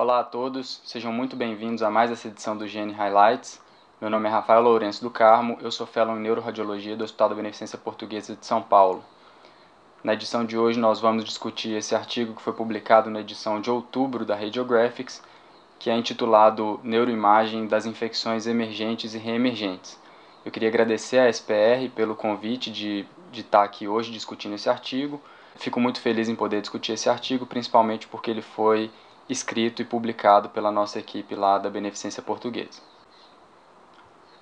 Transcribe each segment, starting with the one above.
Olá a todos, sejam muito bem-vindos a mais essa edição do GN Highlights. Meu nome é Rafael Lourenço do Carmo, eu sou fellow em Neuroradiologia do Hospital da Beneficência Portuguesa de São Paulo. Na edição de hoje nós vamos discutir esse artigo que foi publicado na edição de outubro da Radiographics, que é intitulado Neuroimagem das infecções emergentes e reemergentes. Eu queria agradecer à SPR pelo convite de, de estar aqui hoje discutindo esse artigo. Fico muito feliz em poder discutir esse artigo, principalmente porque ele foi escrito e publicado pela nossa equipe lá da Beneficência Portuguesa.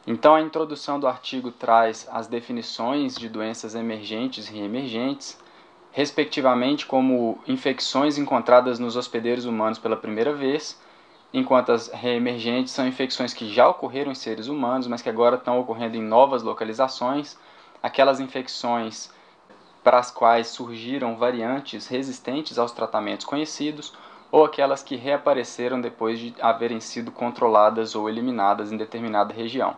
Então, a introdução do artigo traz as definições de doenças emergentes e reemergentes, respectivamente como infecções encontradas nos hospedeiros humanos pela primeira vez, enquanto as reemergentes são infecções que já ocorreram em seres humanos, mas que agora estão ocorrendo em novas localizações, aquelas infecções para as quais surgiram variantes resistentes aos tratamentos conhecidos ou aquelas que reapareceram depois de haverem sido controladas ou eliminadas em determinada região.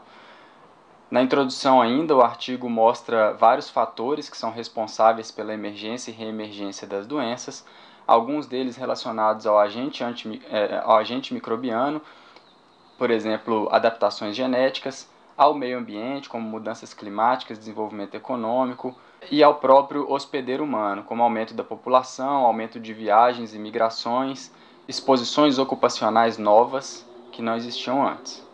Na introdução ainda, o artigo mostra vários fatores que são responsáveis pela emergência e reemergência das doenças, alguns deles relacionados ao agente, anti, é, ao agente microbiano, por exemplo, adaptações genéticas, ao meio ambiente, como mudanças climáticas, desenvolvimento econômico, e ao próprio hospedeiro humano, como aumento da população, aumento de viagens e migrações, exposições ocupacionais novas que não existiam antes.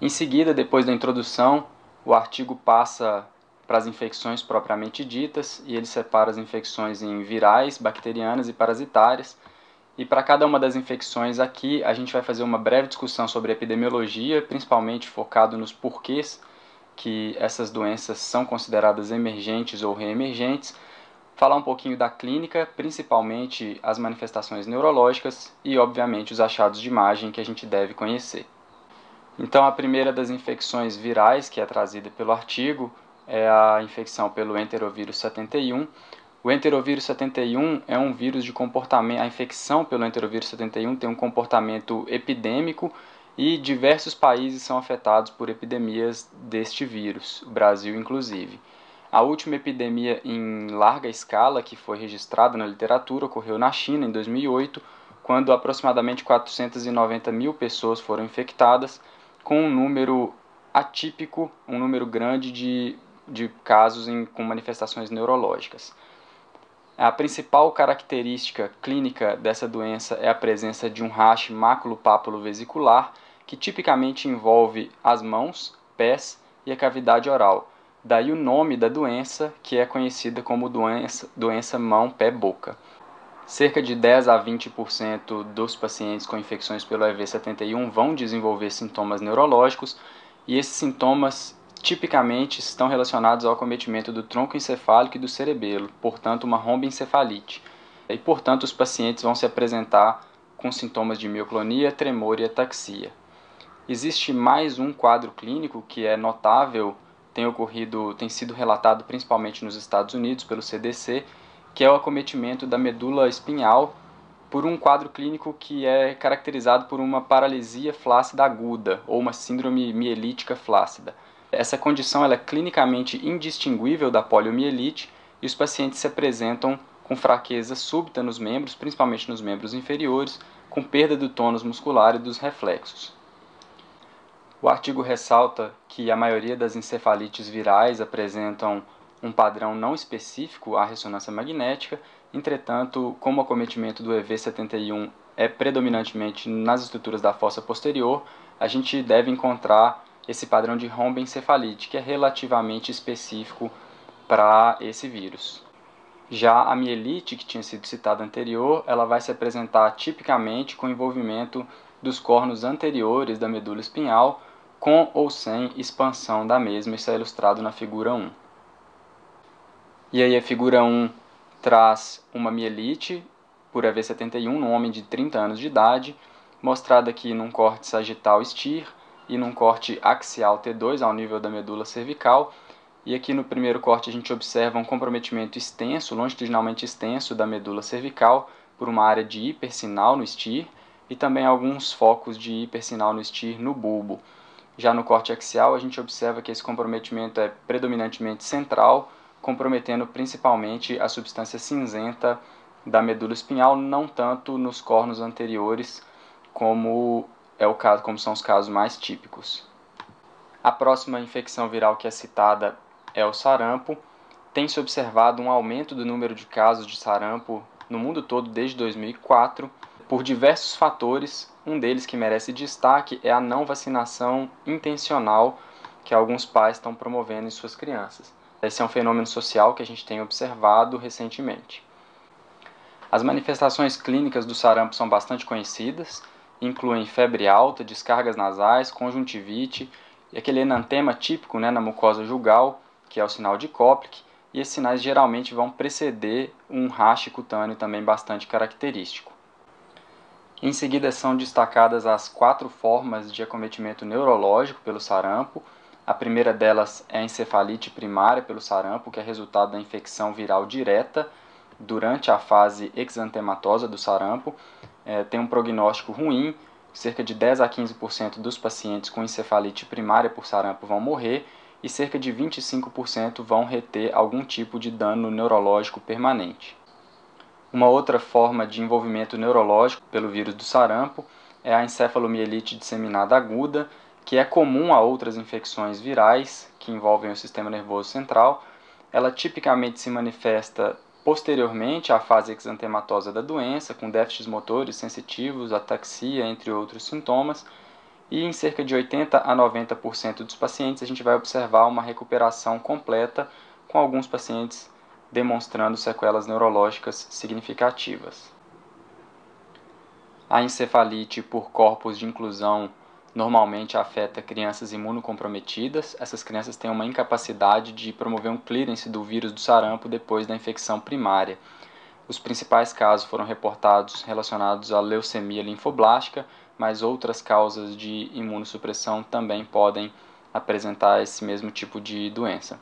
Em seguida, depois da introdução, o artigo passa para as infecções propriamente ditas e ele separa as infecções em virais, bacterianas e parasitárias. E para cada uma das infecções aqui, a gente vai fazer uma breve discussão sobre epidemiologia, principalmente focado nos porquês que essas doenças são consideradas emergentes ou reemergentes, falar um pouquinho da clínica, principalmente as manifestações neurológicas e, obviamente, os achados de imagem que a gente deve conhecer. Então, a primeira das infecções virais que é trazida pelo artigo é a infecção pelo enterovírus 71. O enterovírus 71 é um vírus de comportamento, a infecção pelo enterovírus 71 tem um comportamento epidêmico e diversos países são afetados por epidemias deste vírus, o Brasil inclusive. A última epidemia em larga escala que foi registrada na literatura ocorreu na China em 2008, quando aproximadamente 490 mil pessoas foram infectadas, com um número atípico, um número grande de, de casos em, com manifestações neurológicas. A principal característica clínica dessa doença é a presença de um rash maculopápulo vesicular, que tipicamente envolve as mãos, pés e a cavidade oral. Daí o nome da doença, que é conhecida como doença, doença mão-pé-boca. Cerca de 10 a 20% dos pacientes com infecções pelo EV71 vão desenvolver sintomas neurológicos e esses sintomas tipicamente estão relacionados ao acometimento do tronco encefálico e do cerebelo, portanto, uma romboencefalite. E, portanto, os pacientes vão se apresentar com sintomas de mioclonia, tremor e ataxia. Existe mais um quadro clínico que é notável, tem ocorrido, tem sido relatado principalmente nos Estados Unidos pelo CDC, que é o acometimento da medula espinhal por um quadro clínico que é caracterizado por uma paralisia flácida aguda ou uma síndrome mielítica flácida. Essa condição é clinicamente indistinguível da poliomielite e os pacientes se apresentam com fraqueza súbita nos membros, principalmente nos membros inferiores, com perda do tônus muscular e dos reflexos. O artigo ressalta que a maioria das encefalites virais apresentam um padrão não específico à ressonância magnética, entretanto, como o acometimento do EV71 é predominantemente nas estruturas da fossa posterior, a gente deve encontrar esse padrão de romboencefalite, que é relativamente específico para esse vírus. Já a mielite, que tinha sido citada anterior, ela vai se apresentar tipicamente com envolvimento dos cornos anteriores da medula espinhal, com ou sem expansão da mesma, isso é ilustrado na figura 1. E aí a figura 1 traz uma mielite por EV71 num homem de 30 anos de idade, mostrada aqui num corte sagital STIR e num corte axial T2 ao nível da medula cervical. E aqui no primeiro corte a gente observa um comprometimento extenso, longitudinalmente extenso da medula cervical por uma área de hipersinal no STIR e também alguns focos de hipersinal no STIR no bulbo. Já no corte axial, a gente observa que esse comprometimento é predominantemente central, comprometendo principalmente a substância cinzenta da medula espinhal, não tanto nos cornos anteriores, como é o caso, como são os casos mais típicos. A próxima infecção viral que é citada é o sarampo. Tem-se observado um aumento do número de casos de sarampo no mundo todo desde 2004 por diversos fatores. Um deles que merece destaque é a não vacinação intencional que alguns pais estão promovendo em suas crianças. Esse é um fenômeno social que a gente tem observado recentemente. As manifestações clínicas do sarampo são bastante conhecidas, incluem febre alta, descargas nasais, conjuntivite e aquele enantema típico né, na mucosa jugal, que é o sinal de Koplik, e esses sinais geralmente vão preceder um rache cutâneo também bastante característico. Em seguida são destacadas as quatro formas de acometimento neurológico pelo sarampo. A primeira delas é a encefalite primária pelo sarampo, que é resultado da infecção viral direta durante a fase exantematosa do sarampo. É, tem um prognóstico ruim, cerca de 10 a 15% dos pacientes com encefalite primária por sarampo vão morrer e cerca de 25% vão reter algum tipo de dano neurológico permanente. Uma outra forma de envolvimento neurológico pelo vírus do sarampo é a encefalomielite disseminada aguda, que é comum a outras infecções virais que envolvem o sistema nervoso central. Ela tipicamente se manifesta posteriormente à fase exantematosa da doença, com déficits motores sensitivos, ataxia, entre outros sintomas. E em cerca de 80 a 90% dos pacientes a gente vai observar uma recuperação completa, com alguns pacientes demonstrando sequelas neurológicas significativas. A encefalite por corpos de inclusão normalmente afeta crianças imunocomprometidas. Essas crianças têm uma incapacidade de promover um clearance do vírus do sarampo depois da infecção primária. Os principais casos foram reportados relacionados à leucemia linfoblástica, mas outras causas de imunossupressão também podem apresentar esse mesmo tipo de doença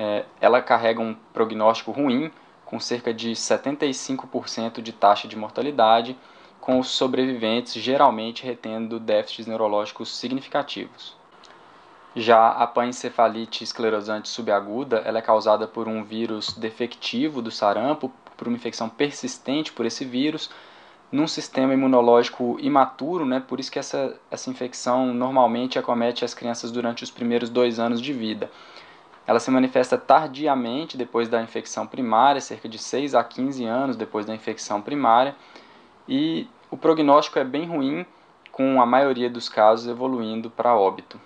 é, ela carrega um prognóstico ruim, com cerca de 75% de taxa de mortalidade, com os sobreviventes geralmente retendo déficits neurológicos significativos. Já a pancefalite esclerosante subaguda ela é causada por um vírus defectivo do sarampo, por uma infecção persistente por esse vírus, num sistema imunológico imaturo, né? por isso que essa, essa infecção normalmente acomete as crianças durante os primeiros dois anos de vida. Ela se manifesta tardiamente depois da infecção primária, cerca de 6 a 15 anos depois da infecção primária, e o prognóstico é bem ruim, com a maioria dos casos evoluindo para óbito.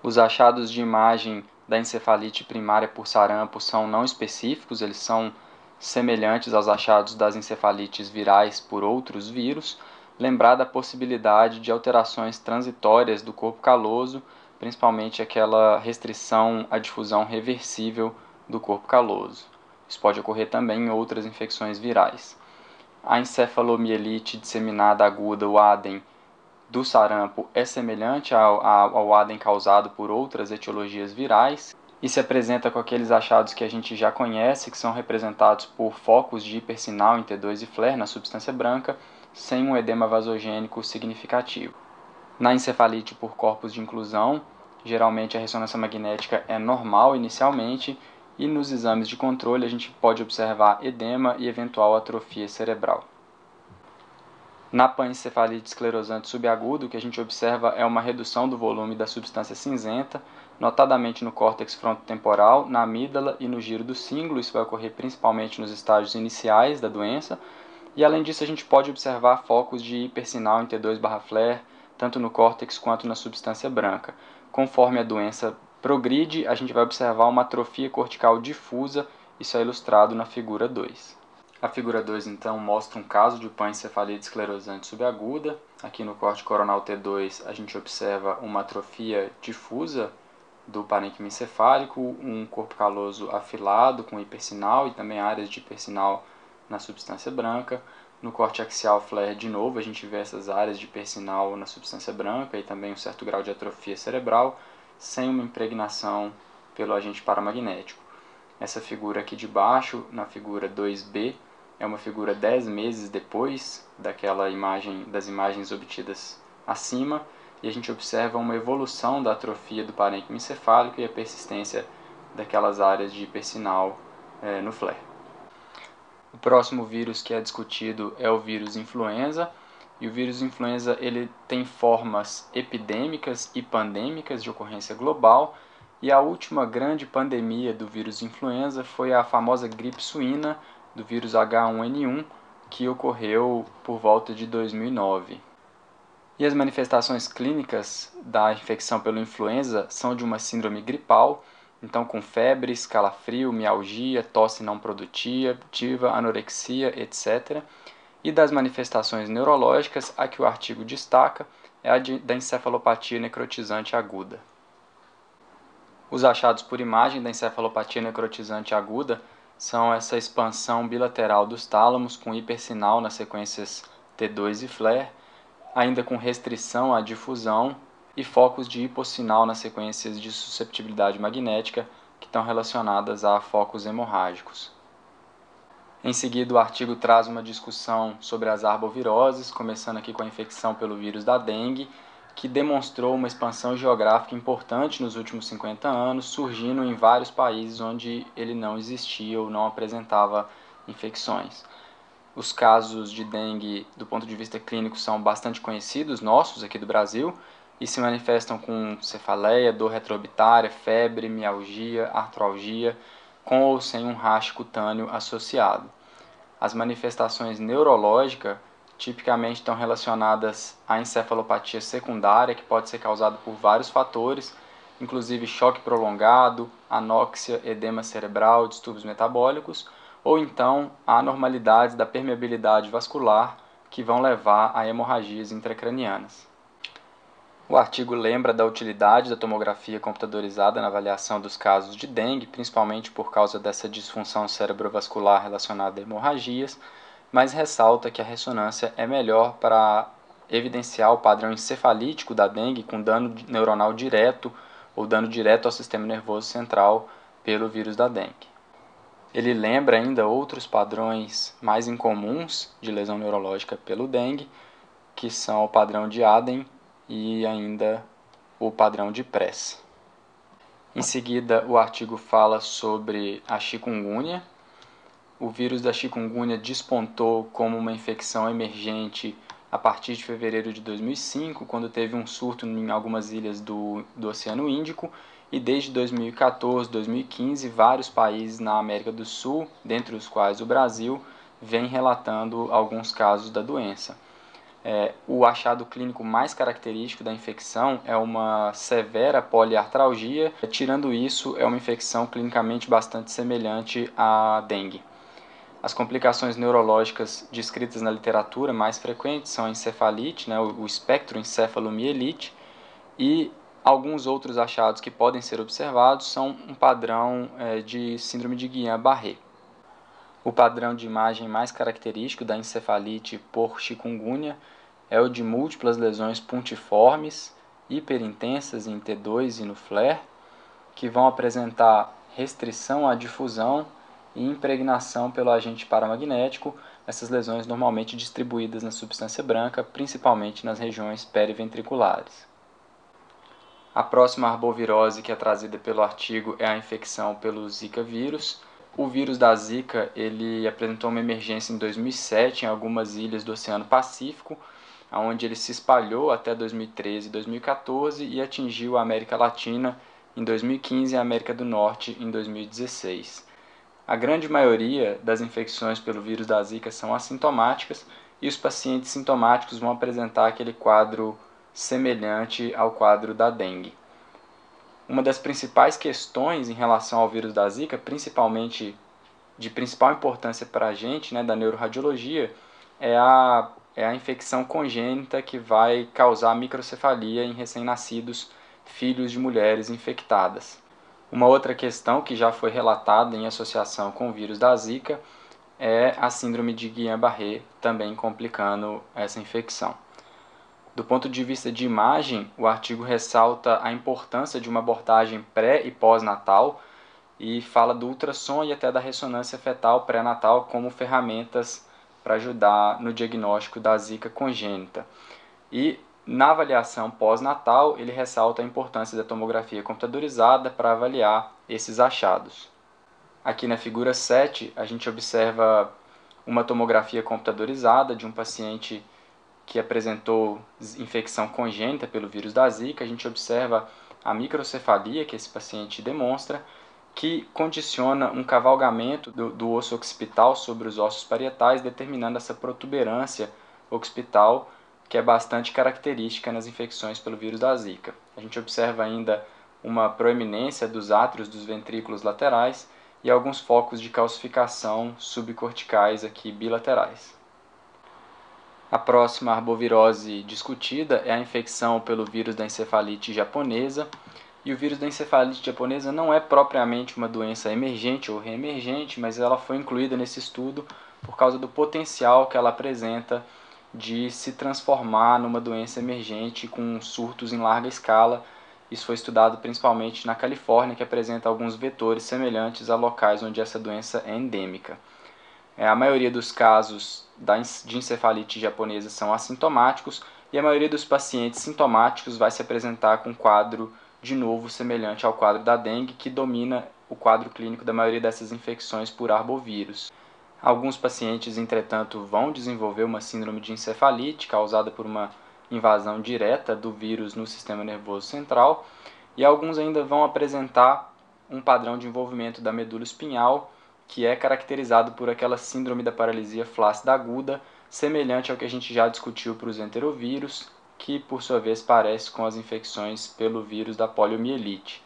Os achados de imagem da encefalite primária por sarampo são não específicos, eles são semelhantes aos achados das encefalites virais por outros vírus, lembrada a possibilidade de alterações transitórias do corpo caloso principalmente aquela restrição à difusão reversível do corpo caloso. Isso pode ocorrer também em outras infecções virais. A encefalomielite disseminada aguda, o ADEM, do sarampo é semelhante ao, ao ADEM causado por outras etiologias virais e se apresenta com aqueles achados que a gente já conhece, que são representados por focos de hipersinal em T2 e flare na substância branca, sem um edema vasogênico significativo. Na encefalite por corpos de inclusão, geralmente a ressonância magnética é normal inicialmente e nos exames de controle a gente pode observar edema e eventual atrofia cerebral. Na pancefalite esclerosante subaguda, o que a gente observa é uma redução do volume da substância cinzenta, notadamente no córtex frontotemporal, na amígdala e no giro do cíngulo. Isso vai ocorrer principalmente nos estágios iniciais da doença. E além disso, a gente pode observar focos de hipersinal em T2/flare, tanto no córtex quanto na substância branca. Conforme a doença progride, a gente vai observar uma atrofia cortical difusa, isso é ilustrado na figura 2. A figura 2 então mostra um caso de pancefalite esclerosante subaguda. Aqui no corte coronal T2 a gente observa uma atrofia difusa do parênquima encefálico, um corpo caloso afilado com hipersinal e também áreas de hipersinal na substância branca. No corte axial flare, de novo, a gente vê essas áreas de persinal na substância branca e também um certo grau de atrofia cerebral, sem uma impregnação pelo agente paramagnético. Essa figura aqui de baixo, na figura 2B, é uma figura 10 meses depois daquela imagem, das imagens obtidas acima, e a gente observa uma evolução da atrofia do parênquima encefálico e a persistência daquelas áreas de hipersinal é, no flare. O próximo vírus que é discutido é o vírus influenza. E o vírus influenza ele tem formas epidêmicas e pandêmicas de ocorrência global. E a última grande pandemia do vírus influenza foi a famosa gripe suína do vírus H1N1, que ocorreu por volta de 2009. E as manifestações clínicas da infecção pelo influenza são de uma síndrome gripal, então com febre, calafrio, mialgia, tosse não produtiva, anorexia, etc. E das manifestações neurológicas, a que o artigo destaca é a de, da encefalopatia necrotizante aguda. Os achados por imagem da encefalopatia necrotizante aguda são essa expansão bilateral dos tálamos com hipersinal nas sequências T2 e FLAIR, ainda com restrição à difusão e focos de hipossinal nas sequências de susceptibilidade magnética que estão relacionadas a focos hemorrágicos. Em seguida, o artigo traz uma discussão sobre as arboviroses, começando aqui com a infecção pelo vírus da dengue, que demonstrou uma expansão geográfica importante nos últimos 50 anos, surgindo em vários países onde ele não existia ou não apresentava infecções. Os casos de dengue, do ponto de vista clínico, são bastante conhecidos, nossos aqui do Brasil, e se manifestam com cefaleia, dor retroorbitária, febre, mialgia, artralgia, com ou sem um rash cutâneo associado. As manifestações neurológicas tipicamente estão relacionadas à encefalopatia secundária, que pode ser causada por vários fatores, inclusive choque prolongado, anóxia, edema cerebral, distúrbios metabólicos, ou então anormalidades da permeabilidade vascular que vão levar a hemorragias intracranianas. O artigo lembra da utilidade da tomografia computadorizada na avaliação dos casos de dengue, principalmente por causa dessa disfunção cerebrovascular relacionada a hemorragias, mas ressalta que a ressonância é melhor para evidenciar o padrão encefalítico da dengue com dano neuronal direto ou dano direto ao sistema nervoso central pelo vírus da dengue. Ele lembra ainda outros padrões mais incomuns de lesão neurológica pelo dengue, que são o padrão de Aden e ainda o padrão de Press. Em seguida, o artigo fala sobre a chikungunya. O vírus da chikungunya despontou como uma infecção emergente a partir de fevereiro de 2005, quando teve um surto em algumas ilhas do, do Oceano Índico e desde 2014, 2015, vários países na América do Sul, dentre os quais o Brasil, vem relatando alguns casos da doença. É, o achado clínico mais característico da infecção é uma severa poliartralgia, tirando isso, é uma infecção clinicamente bastante semelhante à dengue. As complicações neurológicas descritas na literatura mais frequentes são a encefalite, né, o, espectro encefalomielite, e Alguns outros achados que podem ser observados são um padrão é, de síndrome de Guillain-Barré. O padrão de imagem mais característico da encefalite por chikungunya é o de múltiplas lesões pontiformes, hiperintensas em T2 e no FLAIR, que vão apresentar restrição à difusão e impregnação pelo agente paramagnético, essas lesões normalmente distribuídas na substância branca, principalmente nas regiões periventriculares. A próxima arbovirose que é trazida pelo artigo é a infecção pelo Zika vírus. O vírus da Zika ele apresentou uma emergência em 2007 em algumas ilhas do Oceano Pacífico, onde ele se espalhou até 2013 e 2014 e atingiu a América Latina em 2015 e a América do Norte em 2016. A grande maioria das infecções pelo vírus da Zika são assintomáticas e os pacientes sintomáticos vão apresentar aquele quadro semelhante ao quadro da dengue. Uma das principais questões em relação ao vírus da Zika, principalmente de principal importância para a gente, né, da neuroradiologia, é a, é a infecção congênita que vai causar microcefalia em recém-nascidos filhos de mulheres infectadas. Uma outra questão que já foi relatada em associação com o vírus da Zika é a síndrome de Guillain-Barré, também complicando essa infecção. Do ponto de vista de imagem, o artigo ressalta a importância de uma abordagem pré e pós-natal e fala do ultrassom e até da ressonância fetal pré-natal como ferramentas para ajudar no diagnóstico da zika congênita. E na avaliação pós-natal, ele ressalta a importância da tomografia computadorizada para avaliar esses achados. Aqui na figura 7, a gente observa uma tomografia computadorizada de um paciente que apresentou infecção congênita pelo vírus da Zika, a gente observa a microcefalia que esse paciente demonstra, que condiciona um cavalgamento do, do osso occipital sobre os ossos parietais, determinando essa protuberância occipital que é bastante característica nas infecções pelo vírus da Zika. A gente observa ainda uma proeminência dos átrios dos ventrículos laterais e alguns focos de calcificação subcorticais aqui bilaterais. A próxima arbovirose discutida é a infecção pelo vírus da encefalite japonesa. E o vírus da encefalite japonesa não é propriamente uma doença emergente ou reemergente, mas ela foi incluída nesse estudo por causa do potencial que ela apresenta de se transformar numa doença emergente com surtos em larga escala. Isso foi estudado principalmente na Califórnia, que apresenta alguns vetores semelhantes a locais onde essa doença é endêmica. É, a maioria dos casos de encefalite japonesa são assintomáticos e a maioria dos pacientes sintomáticos vai se apresentar com quadro de novo semelhante ao quadro da dengue, que domina o quadro clínico da maioria dessas infecções por arbovírus. Alguns pacientes, entretanto, vão desenvolver uma síndrome de encefalite causada por uma invasão direta do vírus no sistema nervoso central, e alguns ainda vão apresentar um padrão de envolvimento da medula espinhal, que é caracterizado por aquela síndrome da paralisia flácida aguda, semelhante ao que a gente já discutiu para os enterovírus, que por sua vez parece com as infecções pelo vírus da poliomielite.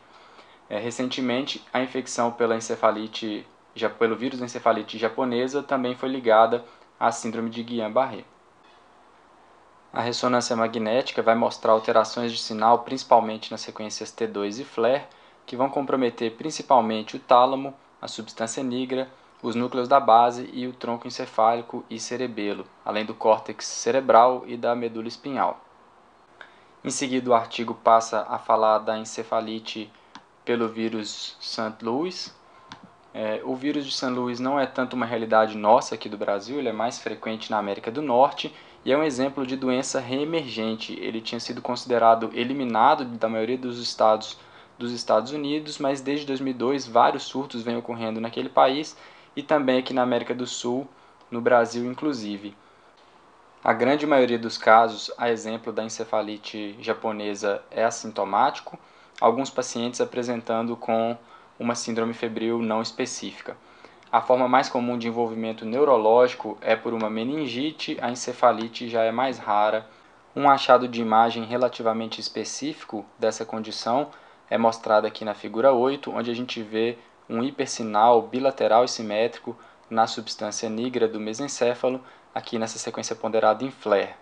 É, recentemente, a infecção pela encefalite já pelo vírus da encefalite japonesa também foi ligada à síndrome de Guillain-Barré. A ressonância magnética vai mostrar alterações de sinal principalmente nas sequências T2 e FLAIR, que vão comprometer principalmente o tálamo, a substância nigra, os núcleos da base e o tronco encefálico e cerebelo, além do córtex cerebral e da medula espinhal. Em seguida, o artigo passa a falar da encefalite pelo vírus St. Louis, é, o vírus de São Luís não é tanto uma realidade nossa aqui do Brasil, ele é mais frequente na América do Norte e é um exemplo de doença reemergente. Ele tinha sido considerado eliminado da maioria dos estados dos Estados Unidos, mas desde 2002 vários surtos vêm ocorrendo naquele país e também aqui na América do Sul, no Brasil inclusive. A grande maioria dos casos, a exemplo da encefalite japonesa, é assintomático, alguns pacientes apresentando com uma síndrome febril não específica. A forma mais comum de envolvimento neurológico é por uma meningite, a encefalite já é mais rara. Um achado de imagem relativamente específico dessa condição é mostrado aqui na figura 8, onde a gente vê um hipersinal bilateral e simétrico na substância negra do mesencéfalo, aqui nessa sequência ponderada em flare.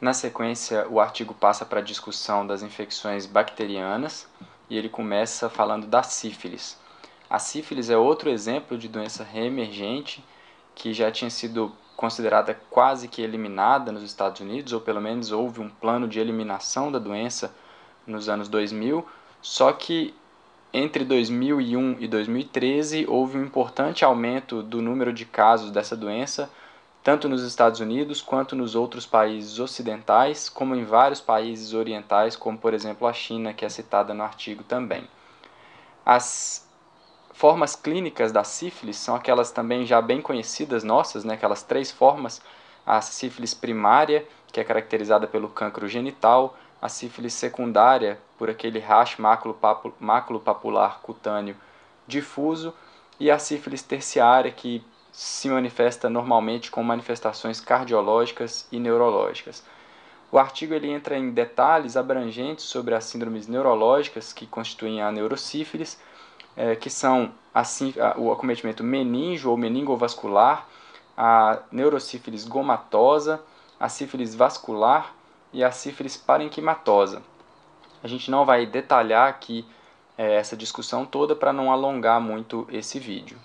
Na sequência, o artigo passa para a discussão das infecções bacterianas e ele começa falando da sífilis. A sífilis é outro exemplo de doença reemergente que já tinha sido considerada quase que eliminada nos Estados Unidos, ou pelo menos houve um plano de eliminação da doença nos anos 2000, só que entre 2001 e 2013 houve um importante aumento do número de casos dessa doença tanto nos Estados Unidos quanto nos outros países ocidentais, como em vários países orientais, como por exemplo a China, que é citada no artigo também. As formas clínicas da sífilis são aquelas também já bem conhecidas nossas, né, aquelas três formas: a sífilis primária, que é caracterizada pelo cancro genital, a sífilis secundária, por aquele racho maculopapular cutâneo difuso, e a sífilis terciária, que se manifesta normalmente com manifestações cardiológicas e neurológicas. O artigo ele entra em detalhes abrangentes sobre as síndromes neurológicas que constituem a neurosífilis, é, que são a, o acometimento meningo ou meningovascular, a neurosífilis gomatosa, a sífilis vascular e a sífilis parenquimatosa. A gente não vai detalhar aqui é, essa discussão toda para não alongar muito esse vídeo.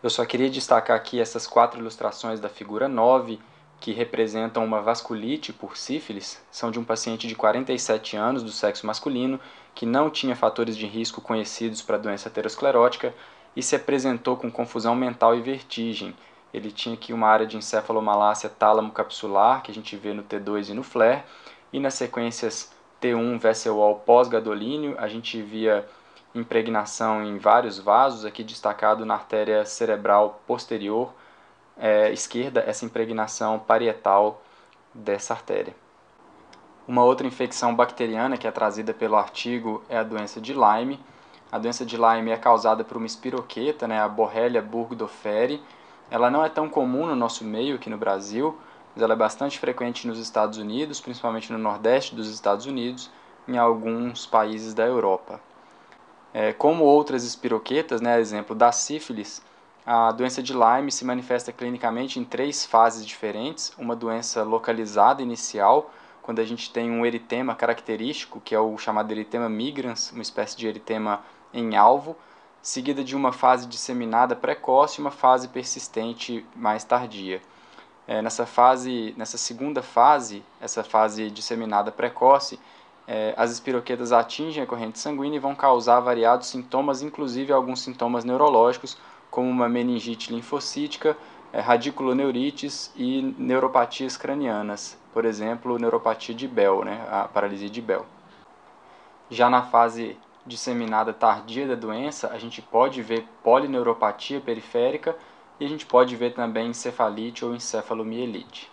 Eu só queria destacar aqui essas quatro ilustrações da figura 9, que representam uma vasculite por sífilis, são de um paciente de 47 anos do sexo masculino que não tinha fatores de risco conhecidos para a doença aterosclerótica e se apresentou com confusão mental e vertigem. Ele tinha aqui uma área de encefalomalácia tálamo-capsular, que a gente vê no T2 e no FLAIR, e nas sequências T1 Vesselol pós-gadolínio, a gente via impregnação em vários vasos, aqui destacado na artéria cerebral posterior é, esquerda, essa impregnação parietal dessa artéria. Uma outra infecção bacteriana que é trazida pelo artigo é a doença de Lyme. A doença de Lyme é causada por uma espiroqueta, né, a Borrelia burgdorferi. Ela não é tão comum no nosso meio aqui no Brasil, mas ela é bastante frequente nos Estados Unidos, principalmente no nordeste dos Estados Unidos, em alguns países da Europa. É, como outras espiroquetas, né, exemplo da sífilis, a doença de Lyme se manifesta clinicamente em três fases diferentes: uma doença localizada inicial, quando a gente tem um eritema característico, que é o chamado eritema migrans, uma espécie de eritema em alvo, seguida de uma fase disseminada precoce e uma fase persistente mais tardia. É, nessa fase, nessa segunda fase, essa fase disseminada precoce, é, as espiroquetas atingem a corrente sanguínea e vão causar variados sintomas, inclusive alguns sintomas neurológicos, como uma meningite linfocítica, é, radiculoneurites e neuropatias cranianas, por exemplo, neuropatia de Bell, né, a paralisia de Bell. Já na fase disseminada tardia da doença, a gente pode ver polineuropatia periférica e a gente pode ver também encefalite ou encefalomielite.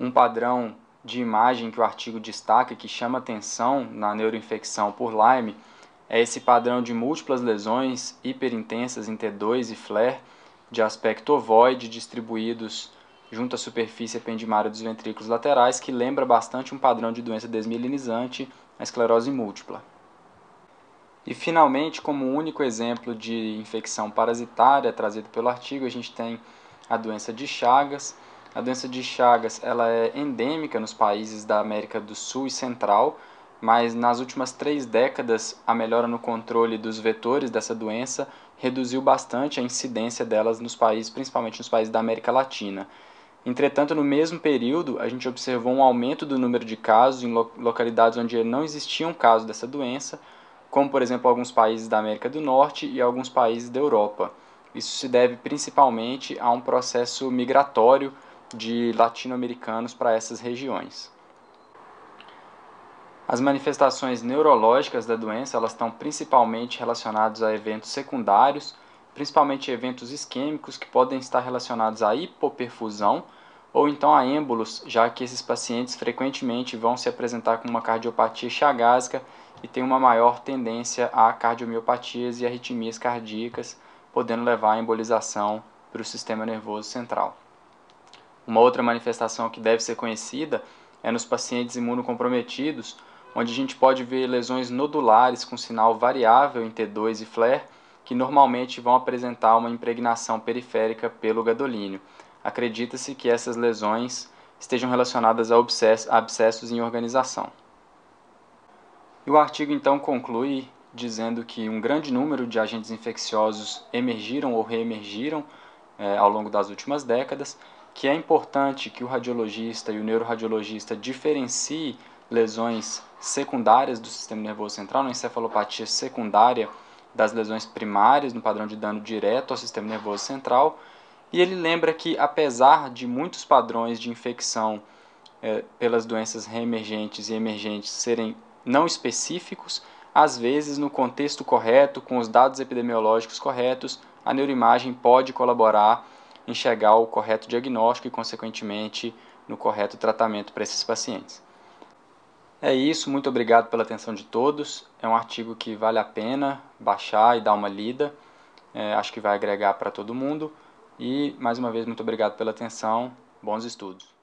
Um padrão de imagem que o artigo destaca que chama atenção na neuroinfecção por Lyme é esse padrão de múltiplas lesões hiperintensas em T2 e flare de aspecto ovoide distribuídos junto à superfície ependimária dos ventrículos laterais, que lembra bastante um padrão de doença desmielinizante, a esclerose múltipla. E finalmente, como único exemplo de infecção parasitária trazido pelo artigo, a gente tem a doença de Chagas. A doença de Chagas ela é endêmica nos países da América do Sul e Central, mas nas últimas três décadas a melhora no controle dos vetores dessa doença reduziu bastante a incidência delas nos países, principalmente nos países da América Latina. Entretanto, no mesmo período, a gente observou um aumento do número de casos em localidades onde não existiam casos dessa doença, como por exemplo alguns países da América do Norte e alguns países da Europa. Isso se deve principalmente a um processo migratório de latino-americanos para essas regiões. As manifestações neurológicas da doença elas estão principalmente relacionadas a eventos secundários, principalmente eventos isquêmicos que podem estar relacionados à hipoperfusão ou então a êmbolos, já que esses pacientes frequentemente vão se apresentar com uma cardiopatia chagásica e têm uma maior tendência a cardiomiopatias e arritmias cardíacas, podendo levar à embolização para o sistema nervoso central. Uma outra manifestação que deve ser conhecida é nos pacientes imunocomprometidos, onde a gente pode ver lesões nodulares com sinal variável em T2 e flare, que normalmente vão apresentar uma impregnação periférica pelo gadolínio. Acredita-se que essas lesões estejam relacionadas a abscessos em organização. E o artigo então conclui dizendo que um grande número de agentes infecciosos emergiram ou reemergiram eh, ao longo das últimas décadas, que é importante que o radiologista e o neuroradiologista diferenciem lesões secundárias do sistema nervoso central, na encefalopatia secundária das lesões primárias no padrão de dano direto ao sistema nervoso central. E ele lembra que, apesar de muitos padrões de infecção é, pelas doenças reemergentes e emergentes serem não específicos, às vezes, no contexto correto, com os dados epidemiológicos corretos, a neuroimagem pode colaborar em chegar ao correto diagnóstico e, consequentemente, no correto tratamento para esses pacientes. É isso, muito obrigado pela atenção de todos. É um artigo que vale a pena baixar e dar uma lida. É, acho que vai agregar para todo mundo. E mais uma vez, muito obrigado pela atenção. Bons estudos.